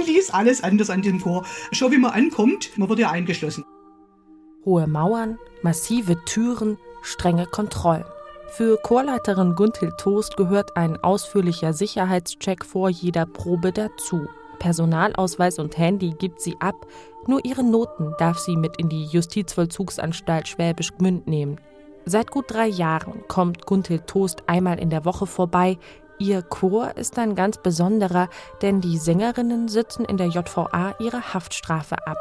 Eigentlich ist alles anders an diesem Chor. Schon wie man ankommt, man wird ja eingeschlossen. Hohe Mauern, massive Türen, strenge Kontrollen. Für Chorleiterin Gunhild Toast gehört ein ausführlicher Sicherheitscheck vor jeder Probe dazu. Personalausweis und Handy gibt sie ab, nur ihre Noten darf sie mit in die Justizvollzugsanstalt Schwäbisch Gmünd nehmen. Seit gut drei Jahren kommt Gunhild Toast einmal in der Woche vorbei. Ihr Chor ist ein ganz besonderer, denn die Sängerinnen sitzen in der JVA ihre Haftstrafe ab.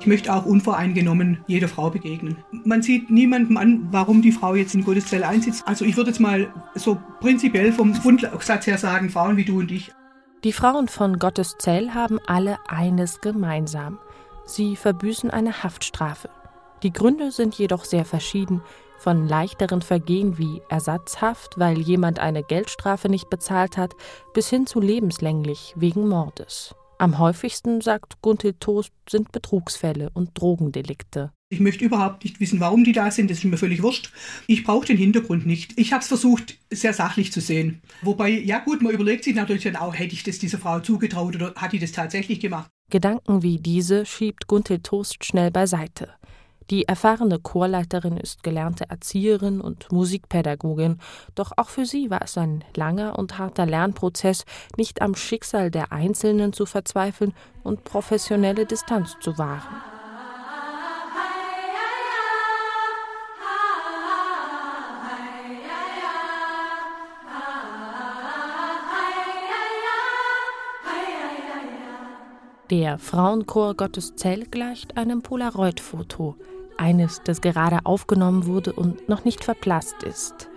Ich möchte auch unvoreingenommen jeder Frau begegnen. Man sieht niemandem an, warum die Frau jetzt in Gotteszell einsitzt. Also ich würde jetzt mal so prinzipiell vom Grundsatz her sagen, Frauen wie du und ich. Die Frauen von Gotteszell haben alle eines gemeinsam. Sie verbüßen eine Haftstrafe. Die Gründe sind jedoch sehr verschieden, von leichteren Vergehen wie Ersatzhaft, weil jemand eine Geldstrafe nicht bezahlt hat, bis hin zu lebenslänglich wegen Mordes. Am häufigsten, sagt Gunthild Toast, sind Betrugsfälle und Drogendelikte. Ich möchte überhaupt nicht wissen, warum die da sind, das ist mir völlig wurscht. Ich brauche den Hintergrund nicht. Ich habe es versucht, sehr sachlich zu sehen. Wobei, ja gut, man überlegt sich natürlich dann auch, hätte ich das dieser Frau zugetraut oder hat die das tatsächlich gemacht? Gedanken wie diese schiebt Gunthild Toast schnell beiseite. Die erfahrene Chorleiterin ist gelernte Erzieherin und Musikpädagogin, doch auch für sie war es ein langer und harter Lernprozess, nicht am Schicksal der Einzelnen zu verzweifeln und professionelle Distanz zu wahren. Der Frauenchor Gotteszell gleicht einem Polaroid-Foto eines, das gerade aufgenommen wurde und noch nicht verblasst ist.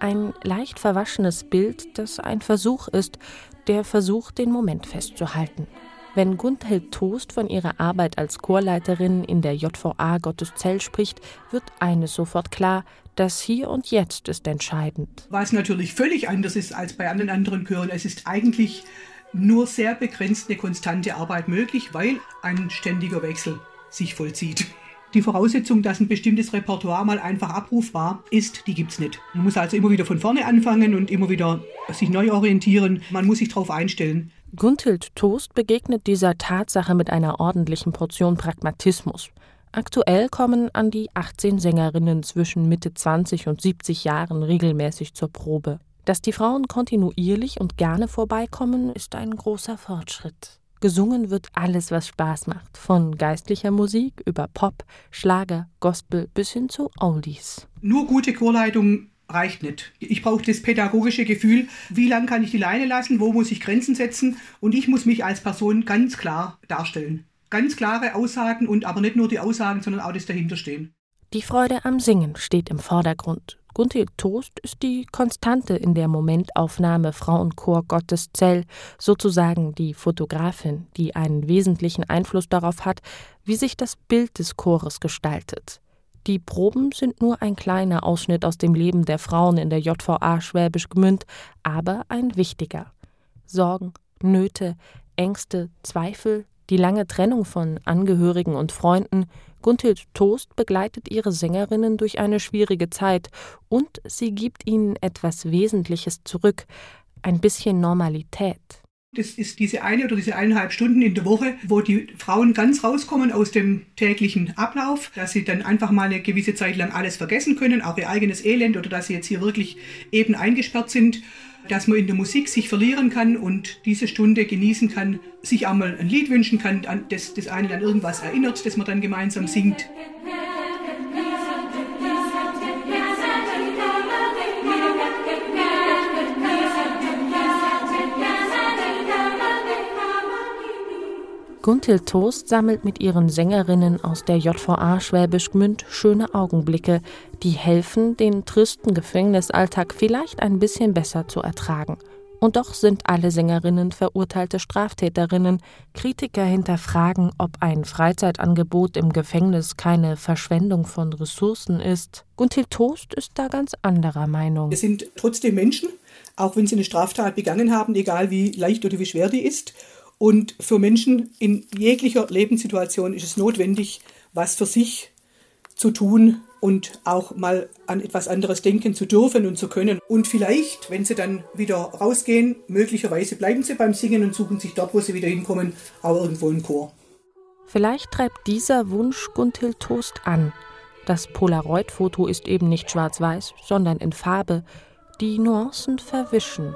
Ein leicht verwaschenes Bild, das ein Versuch ist, der Versuch, den Moment festzuhalten. Wenn Gunthild Toast von ihrer Arbeit als Chorleiterin in der JVA Gotteszell spricht, wird eines sofort klar, das Hier und Jetzt ist entscheidend. Was natürlich völlig anders ist als bei anderen anderen Chören. Es ist eigentlich nur sehr begrenzt eine konstante Arbeit möglich, weil ein ständiger Wechsel sich vollzieht. Die Voraussetzung, dass ein bestimmtes Repertoire mal einfach abrufbar ist, die gibt es nicht. Man muss also immer wieder von vorne anfangen und immer wieder sich neu orientieren. Man muss sich darauf einstellen. Gunthild Toast begegnet dieser Tatsache mit einer ordentlichen Portion Pragmatismus. Aktuell kommen an die 18 Sängerinnen zwischen Mitte 20 und 70 Jahren regelmäßig zur Probe. Dass die Frauen kontinuierlich und gerne vorbeikommen, ist ein großer Fortschritt. Gesungen wird alles, was Spaß macht, von geistlicher Musik über Pop, Schlager, Gospel bis hin zu Oldies. Nur gute Chorleitung reicht nicht. Ich brauche das pädagogische Gefühl, wie lange kann ich die Leine lassen, wo muss ich Grenzen setzen und ich muss mich als Person ganz klar darstellen. Ganz klare Aussagen und aber nicht nur die Aussagen, sondern auch das dahinterstehen. Die Freude am Singen steht im Vordergrund. Gunthild Toast ist die Konstante in der Momentaufnahme Frauenchor Gotteszell, sozusagen die Fotografin, die einen wesentlichen Einfluss darauf hat, wie sich das Bild des Chores gestaltet. Die Proben sind nur ein kleiner Ausschnitt aus dem Leben der Frauen in der JVA Schwäbisch Gmünd, aber ein wichtiger. Sorgen, Nöte, Ängste, Zweifel, die lange Trennung von Angehörigen und Freunden, Gunthild Toast begleitet ihre Sängerinnen durch eine schwierige Zeit und sie gibt ihnen etwas Wesentliches zurück, ein bisschen Normalität. Das ist diese eine oder diese eineinhalb Stunden in der Woche, wo die Frauen ganz rauskommen aus dem täglichen Ablauf, dass sie dann einfach mal eine gewisse Zeit lang alles vergessen können, auch ihr eigenes Elend oder dass sie jetzt hier wirklich eben eingesperrt sind dass man in der Musik sich verlieren kann und diese Stunde genießen kann, sich einmal ein Lied wünschen kann, das das einen an irgendwas erinnert, das man dann gemeinsam singt. Guntil Toast sammelt mit ihren Sängerinnen aus der JVA Schwäbisch Gmünd schöne Augenblicke, die helfen, den tristen Gefängnisalltag vielleicht ein bisschen besser zu ertragen. Und doch sind alle Sängerinnen verurteilte Straftäterinnen. Kritiker hinterfragen, ob ein Freizeitangebot im Gefängnis keine Verschwendung von Ressourcen ist. Guntil Toast ist da ganz anderer Meinung. Wir sind trotzdem Menschen, auch wenn sie eine Straftat begangen haben, egal wie leicht oder wie schwer die ist. Und für Menschen in jeglicher Lebenssituation ist es notwendig, was für sich zu tun, und auch mal an etwas anderes denken zu dürfen und zu können. Und vielleicht, wenn sie dann wieder rausgehen, möglicherweise bleiben sie beim Singen und suchen sich dort, wo sie wieder hinkommen, auch irgendwo einen Chor. Vielleicht treibt dieser Wunsch Gunhild Toast an. Das Polaroid-Foto ist eben nicht schwarz-weiß, sondern in Farbe. Die Nuancen verwischen